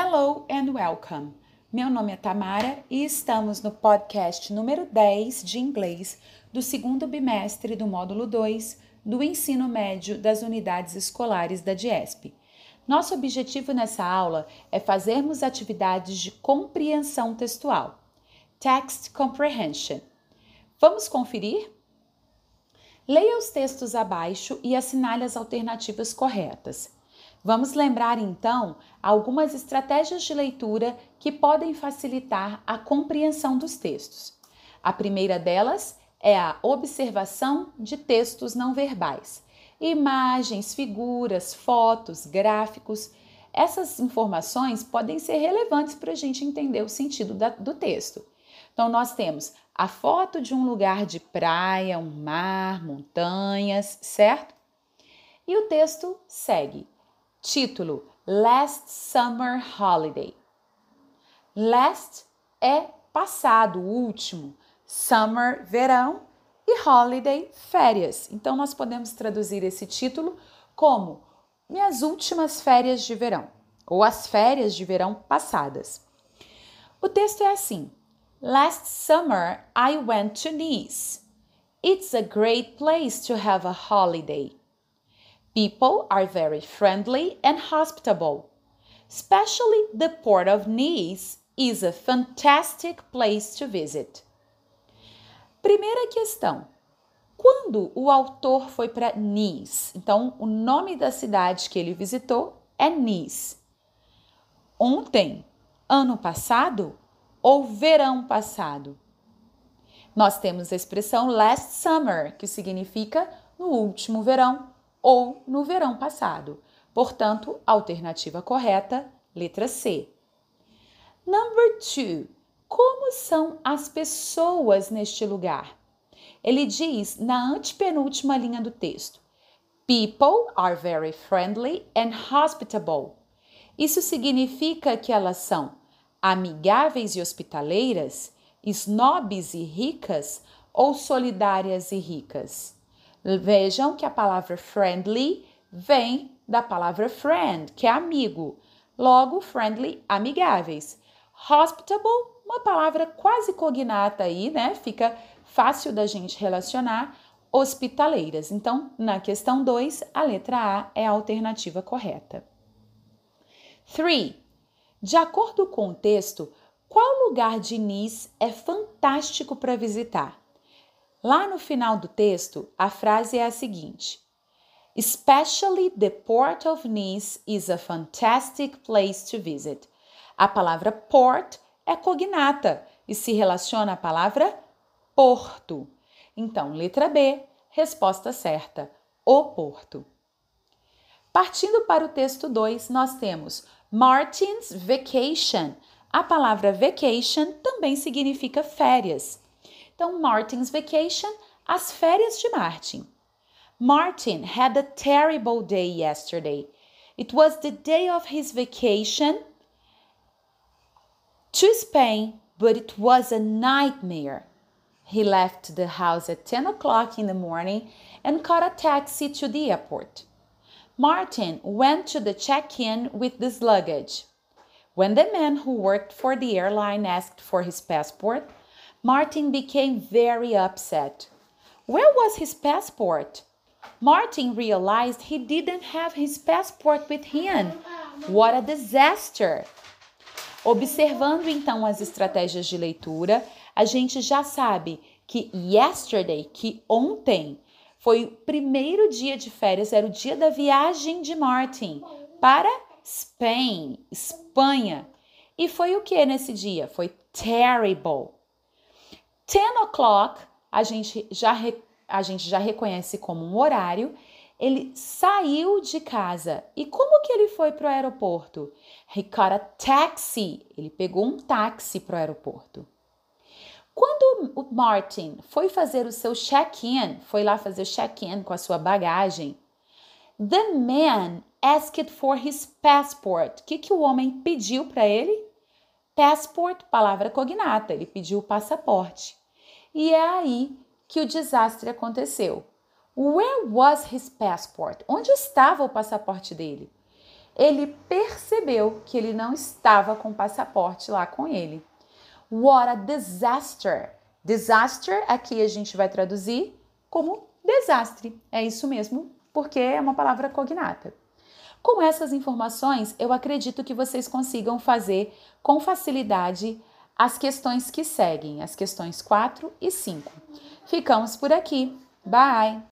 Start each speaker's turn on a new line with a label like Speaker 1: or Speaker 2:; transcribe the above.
Speaker 1: Hello and welcome. Meu nome é Tamara e estamos no podcast número 10 de inglês do segundo bimestre do módulo 2 do ensino médio das unidades escolares da DIESP. Nosso objetivo nessa aula é fazermos atividades de compreensão textual. Text Comprehension. Vamos conferir? Leia os textos abaixo e assinale as alternativas corretas. Vamos lembrar então algumas estratégias de leitura que podem facilitar a compreensão dos textos. A primeira delas é a observação de textos não verbais. Imagens, figuras, fotos, gráficos. Essas informações podem ser relevantes para a gente entender o sentido da, do texto. Então, nós temos a foto de um lugar de praia, um mar, montanhas, certo? E o texto segue. Título: Last Summer Holiday. Last é passado, último. Summer, verão. E holiday, férias. Então, nós podemos traduzir esse título como Minhas últimas férias de verão ou as férias de verão passadas. O texto é assim: Last summer I went to Nice. It's a great place to have a holiday. People are very friendly and hospitable. Especially the port of Nice is a fantastic place to visit. Primeira questão. Quando o autor foi para Nice? Então, o nome da cidade que ele visitou é Nice. Ontem, ano passado ou verão passado? Nós temos a expressão last summer, que significa no último verão ou no verão passado. Portanto, alternativa correta, letra C. Number two. Como são as pessoas neste lugar? Ele diz na antepenúltima linha do texto: People are very friendly and hospitable. Isso significa que elas são amigáveis e hospitaleiras, snobs e ricas ou solidárias e ricas? Vejam que a palavra friendly vem da palavra friend, que é amigo. Logo, friendly, amigáveis. Hospitable, uma palavra quase cognata aí, né? Fica fácil da gente relacionar. Hospitaleiras. Então, na questão 2, a letra A é a alternativa correta. 3. De acordo com o texto, qual lugar de Nice é fantástico para visitar? Lá no final do texto, a frase é a seguinte: Especially the port of Nice is a fantastic place to visit. A palavra port é cognata e se relaciona à palavra porto. Então, letra B, resposta certa, o porto. Partindo para o texto 2, nós temos Martin's vacation. A palavra vacation também significa férias. Então, Martin's vacation, as férias de Martin. Martin had a terrible day yesterday. It was the day of his vacation to Spain, but it was a nightmare. He left the house at 10 o'clock in the morning and caught a taxi to the airport. Martin went to the check in with his luggage. When the man who worked for the airline asked for his passport, Martin became very upset. Where was his passport? Martin realized he didn't have his passport with him. What a disaster! Observando então as estratégias de leitura, a gente já sabe que yesterday, que ontem, foi o primeiro dia de férias, era o dia da viagem de Martin para Spain, Espanha. E foi o que nesse dia? Foi terrible. 10 o'clock a gente já a gente já reconhece como um horário. Ele saiu de casa. E como que ele foi para o aeroporto? He caught a taxi. Ele pegou um táxi para o aeroporto. Quando o Martin foi fazer o seu check-in, foi lá fazer o check-in com a sua bagagem, the man asked for his passport. O que, que o homem pediu para ele? Passport, palavra cognata, ele pediu o passaporte. E é aí que o desastre aconteceu. Where was his passport? Onde estava o passaporte dele? ele percebeu que ele não estava com o passaporte lá com ele. What a disaster! Disaster aqui a gente vai traduzir como desastre. É isso mesmo, porque é uma palavra cognata. Com essas informações, eu acredito que vocês consigam fazer com facilidade as questões que seguem, as questões 4 e 5. Ficamos por aqui. Bye!